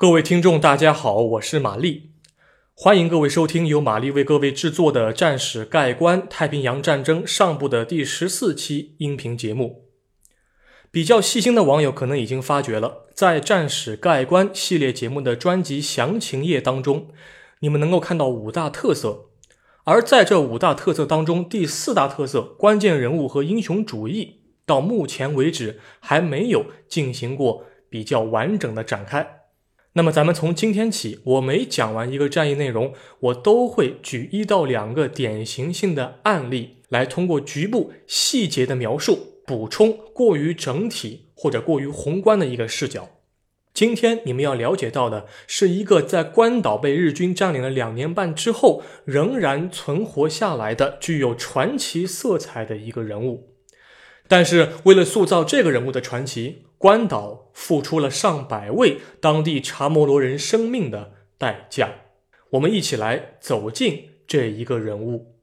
各位听众，大家好，我是玛丽，欢迎各位收听由玛丽为各位制作的《战史概观：太平洋战争上部》的第十四期音频节目。比较细心的网友可能已经发觉了，在《战史概观》系列节目的专辑详情页当中，你们能够看到五大特色，而在这五大特色当中，第四大特色关键人物和英雄主义，到目前为止还没有进行过比较完整的展开。那么，咱们从今天起，我每讲完一个战役内容，我都会举一到两个典型性的案例，来通过局部细节的描述，补充过于整体或者过于宏观的一个视角。今天你们要了解到的是一个在关岛被日军占领了两年半之后，仍然存活下来的、具有传奇色彩的一个人物。但是，为了塑造这个人物的传奇，关岛付出了上百位当地查摩罗人生命的代价。我们一起来走进这一个人物。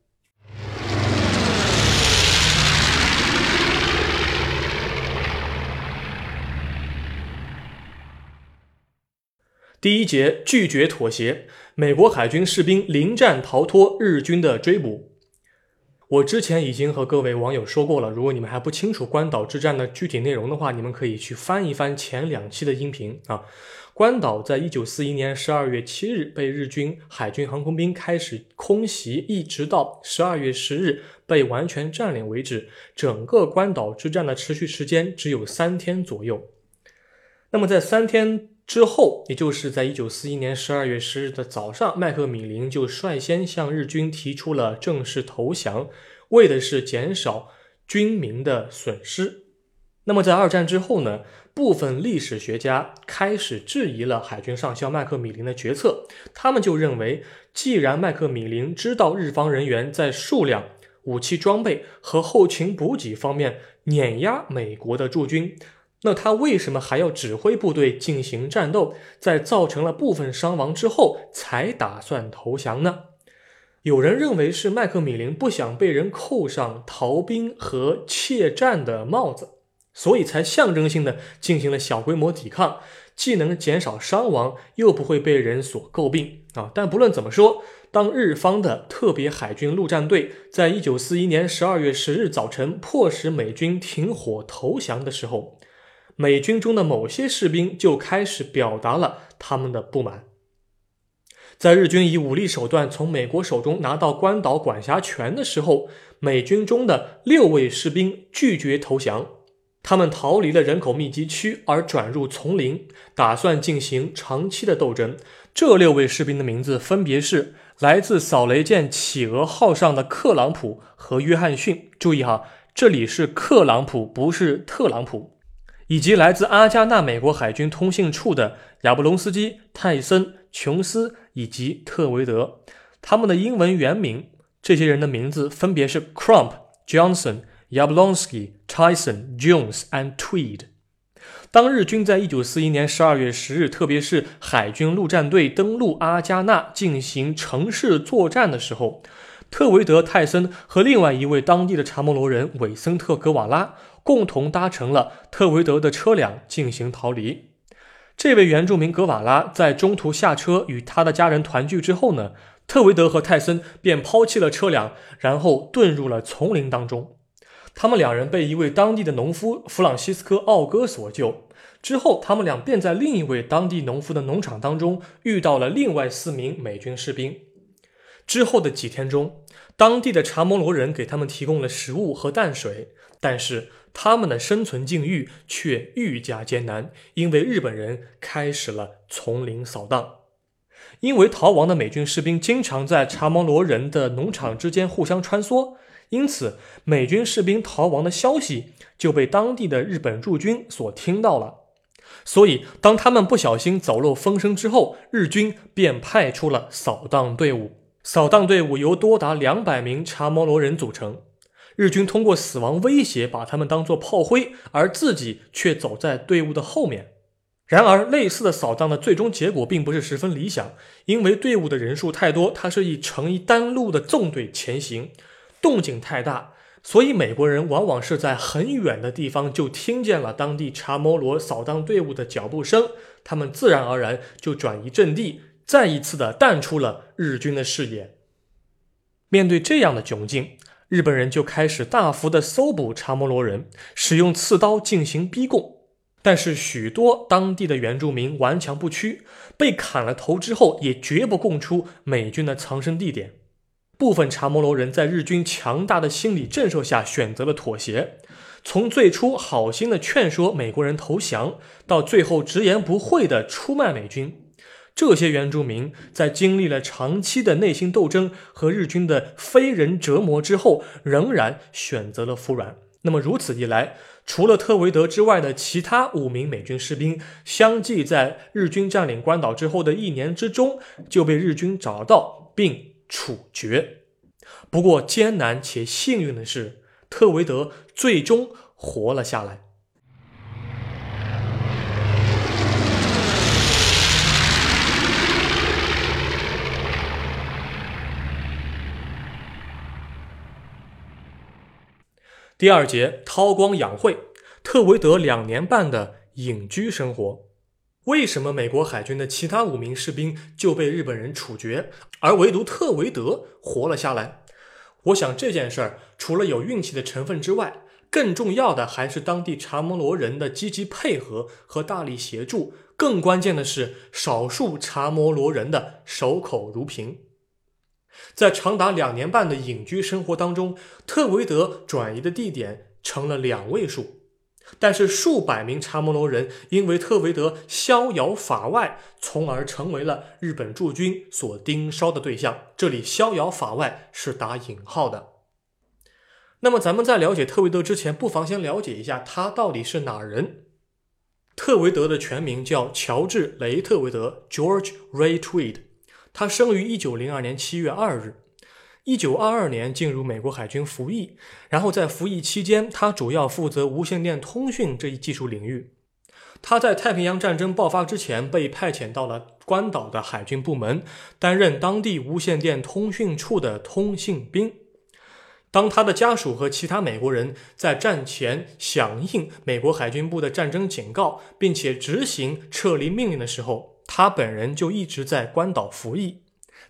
第一节拒绝妥协，美国海军士兵临战逃脱日军的追捕。我之前已经和各位网友说过了，如果你们还不清楚关岛之战的具体内容的话，你们可以去翻一翻前两期的音频啊。关岛在一九四一年十二月七日被日军海军航空兵开始空袭，一直到十二月十日被完全占领为止，整个关岛之战的持续时间只有三天左右。那么在三天。之后，也就是在一九四一年十二月十日的早上，麦克米林就率先向日军提出了正式投降，为的是减少军民的损失。那么在二战之后呢，部分历史学家开始质疑了海军上校麦克米林的决策，他们就认为，既然麦克米林知道日方人员在数量、武器装备和后勤补给方面碾压美国的驻军。那他为什么还要指挥部队进行战斗，在造成了部分伤亡之后才打算投降呢？有人认为是麦克米林不想被人扣上逃兵和怯战的帽子，所以才象征性的进行了小规模抵抗，既能减少伤亡，又不会被人所诟病啊。但不论怎么说，当日方的特别海军陆战队在一九四一年十二月十日早晨迫使美军停火投降的时候，美军中的某些士兵就开始表达了他们的不满。在日军以武力手段从美国手中拿到关岛管辖权的时候，美军中的六位士兵拒绝投降，他们逃离了人口密集区，而转入丛林，打算进行长期的斗争。这六位士兵的名字分别是来自扫雷舰企鹅号上的克朗普和约翰逊。注意哈，这里是克朗普，不是特朗普。以及来自阿加纳美国海军通信处的亚布隆斯基、泰森、琼斯以及特维德，他们的英文原名，这些人的名字分别是 Crump、Johnson、Yablonsky、Tyson、Jones and Tweed。当日军在一九四一年十二月十日，特别是海军陆战队登陆阿加纳进行城市作战的时候，特维德、泰森和另外一位当地的查摩罗人韦森特·格瓦拉。共同搭乘了特维德的车辆进行逃离。这位原住民格瓦拉在中途下车与他的家人团聚之后呢，特维德和泰森便抛弃了车辆，然后遁入了丛林当中。他们两人被一位当地的农夫弗朗西斯科·奥戈所救。之后，他们俩便在另一位当地农夫的农场当中遇到了另外四名美军士兵。之后的几天中，当地的查摩罗人给他们提供了食物和淡水，但是。他们的生存境遇却愈加艰难，因为日本人开始了丛林扫荡。因为逃亡的美军士兵经常在查摩罗人的农场之间互相穿梭，因此美军士兵逃亡的消息就被当地的日本驻军所听到了。所以，当他们不小心走漏风声之后，日军便派出了扫荡队伍。扫荡队伍由多达两百名查摩罗人组成。日军通过死亡威胁把他们当作炮灰，而自己却走在队伍的后面。然而，类似的扫荡的最终结果并不是十分理想，因为队伍的人数太多，它是以成一单路的纵队前行，动静太大，所以美国人往往是在很远的地方就听见了当地查摩罗扫荡队伍的脚步声，他们自然而然就转移阵地，再一次的淡出了日军的视野。面对这样的窘境，日本人就开始大幅的搜捕查摩罗人，使用刺刀进行逼供。但是许多当地的原住民顽强不屈，被砍了头之后也绝不供出美军的藏身地点。部分查摩罗人在日军强大的心理震慑下选择了妥协，从最初好心的劝说美国人投降，到最后直言不讳的出卖美军，这些原住民在经历了长期的内心斗争和日军的非人折磨之后，仍然选择了服软。那么如此一来，除了特维德之外的其他五名美军士兵，相继在日军占领关岛之后的一年之中就被日军找到并处决。不过艰难且幸运的是，特维德最终活了下来。第二节韬光养晦，特维德两年半的隐居生活。为什么美国海军的其他五名士兵就被日本人处决，而唯独特维德活了下来？我想这件事儿除了有运气的成分之外，更重要的还是当地查摩罗人的积极配合和大力协助，更关键的是少数查摩罗人的守口如瓶。在长达两年半的隐居生活当中，特维德转移的地点成了两位数，但是数百名查摩罗人因为特维德逍遥法外，从而成为了日本驻军所盯梢的对象。这里“逍遥法外”是打引号的。那么，咱们在了解特维德之前，不妨先了解一下他到底是哪人。特维德的全名叫乔治·雷特维德 （George Ray Tweed）。他生于一九零二年七月二日，一九二二年进入美国海军服役，然后在服役期间，他主要负责无线电通讯这一技术领域。他在太平洋战争爆发之前被派遣到了关岛的海军部门，担任当地无线电通讯处的通信兵。当他的家属和其他美国人在战前响应美国海军部的战争警告，并且执行撤离命令的时候，他本人就一直在关岛服役，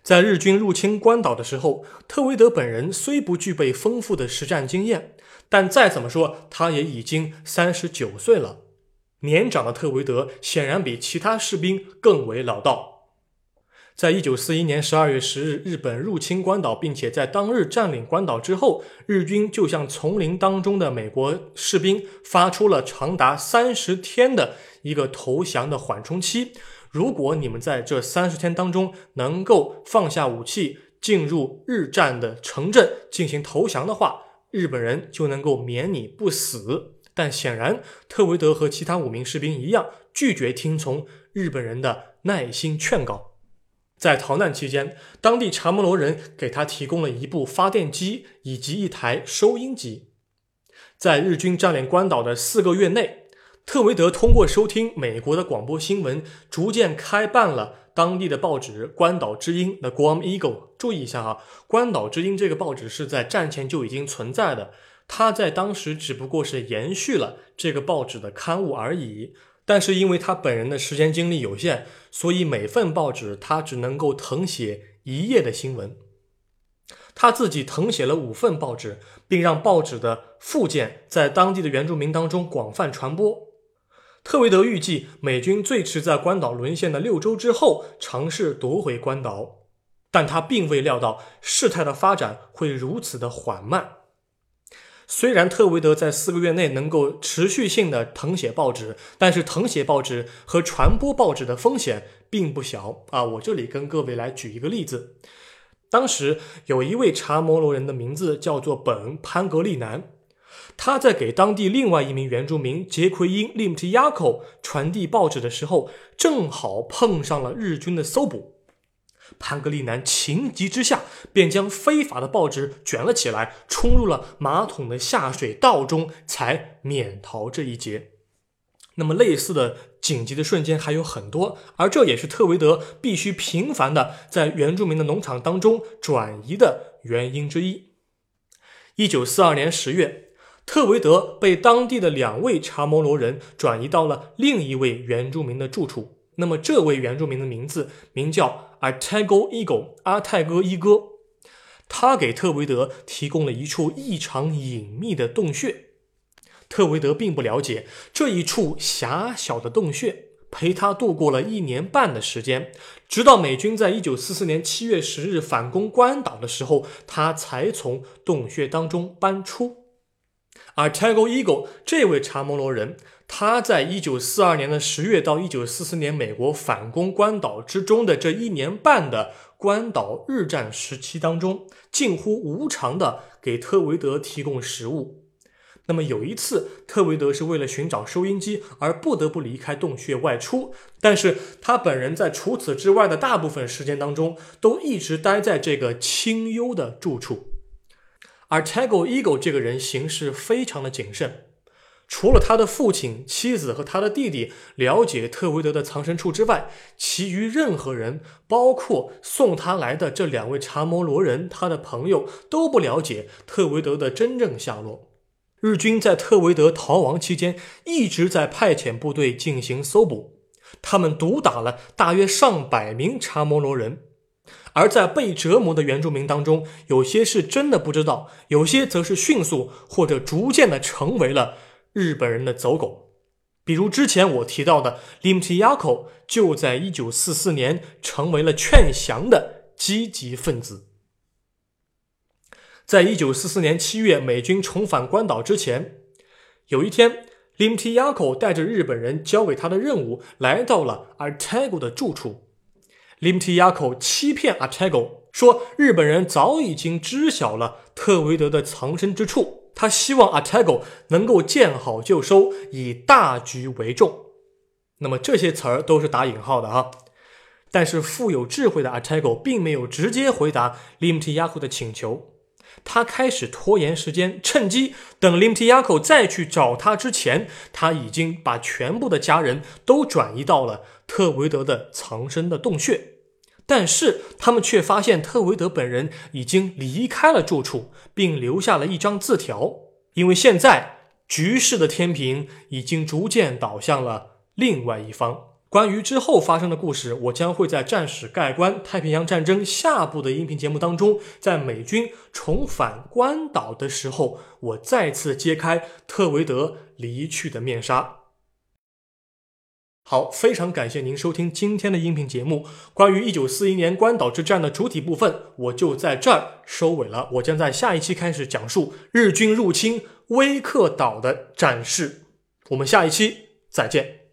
在日军入侵关岛的时候，特维德本人虽不具备丰富的实战经验，但再怎么说，他也已经三十九岁了。年长的特维德显然比其他士兵更为老道。在一九四一年十二月十日，日本入侵关岛，并且在当日占领关岛之后，日军就向丛林当中的美国士兵发出了长达三十天的一个投降的缓冲期。如果你们在这三十天当中能够放下武器，进入日战的城镇进行投降的话，日本人就能够免你不死。但显然，特维德和其他五名士兵一样，拒绝听从日本人的耐心劝告。在逃难期间，当地查摩罗人给他提供了一部发电机以及一台收音机。在日军占领关岛的四个月内。特维德通过收听美国的广播新闻，逐渐开办了当地的报纸《关岛之鹰》（The Guam Eagle）。注意一下哈，《关岛之鹰》这个报纸是在战前就已经存在的，它在当时只不过是延续了这个报纸的刊物而已。但是因为他本人的时间精力有限，所以每份报纸他只能够誊写一页的新闻。他自己誊写了五份报纸，并让报纸的附件在当地的原住民当中广泛传播。特维德预计，美军最迟在关岛沦陷的六周之后尝试夺回关岛，但他并未料到事态的发展会如此的缓慢。虽然特维德在四个月内能够持续性的誊写报纸，但是誊写报纸和传播报纸的风险并不小啊！我这里跟各位来举一个例子：当时有一位查摩罗人的名字叫做本潘格利南。他在给当地另外一名原住民杰奎因·利姆提亚口传递报纸的时候，正好碰上了日军的搜捕。潘格利南情急之下，便将非法的报纸卷了起来，冲入了马桶的下水道中，才免逃这一劫。那么，类似的紧急的瞬间还有很多，而这也是特维德必须频繁的在原住民的农场当中转移的原因之一。一九四二年十月。特维德被当地的两位查摩罗人转移到了另一位原住民的住处，那么这位原住民的名字名叫 Artago Eagle 阿泰戈伊戈，他给特维德提供了一处异常隐秘的洞穴。特维德并不了解这一处狭小的洞穴陪他度过了一年半的时间，直到美军在一九四四年七月十日反攻关岛的时候，他才从洞穴当中搬出。而 Tigo Eagle 这位查摩罗人，他在一九四二年的十月到一九四四年美国反攻关岛之中的这一年半的关岛日战时期当中，近乎无偿的给特维德提供食物。那么有一次，特维德是为了寻找收音机而不得不离开洞穴外出，但是他本人在除此之外的大部分时间当中，都一直待在这个清幽的住处。而 Tago Eagle 这个人行事非常的谨慎，除了他的父亲、妻子和他的弟弟了解特维德的藏身处之外，其余任何人，包括送他来的这两位查摩罗人，他的朋友都不了解特维德的真正下落。日军在特维德逃亡期间，一直在派遣部队进行搜捕，他们毒打了大约上百名查摩罗人。而在被折磨的原住民当中，有些是真的不知道，有些则是迅速或者逐渐的成为了日本人的走狗。比如之前我提到的 Limtiako，就在1944年成为了劝降的积极分子。在1944年7月，美军重返关岛之前，有一天，Limtiako 带着日本人交给他的任务，来到了 Artago 的住处。Limtiako 欺骗 Artago 说，日本人早已经知晓了特维德的藏身之处，他希望 Artago 能够见好就收，以大局为重。那么这些词儿都是打引号的啊。但是富有智慧的 Artago 并没有直接回答 Limtiako 的请求，他开始拖延时间，趁机等 Limtiako 再去找他之前，他已经把全部的家人都转移到了。特维德的藏身的洞穴，但是他们却发现特维德本人已经离开了住处，并留下了一张字条。因为现在局势的天平已经逐渐倒向了另外一方。关于之后发生的故事，我将会在《战史概观：太平洋战争》下部的音频节目当中，在美军重返关岛的时候，我再次揭开特维德离去的面纱。好，非常感谢您收听今天的音频节目。关于一九四一年关岛之战的主体部分，我就在这儿收尾了。我将在下一期开始讲述日军入侵威克岛的战事。我们下一期再见。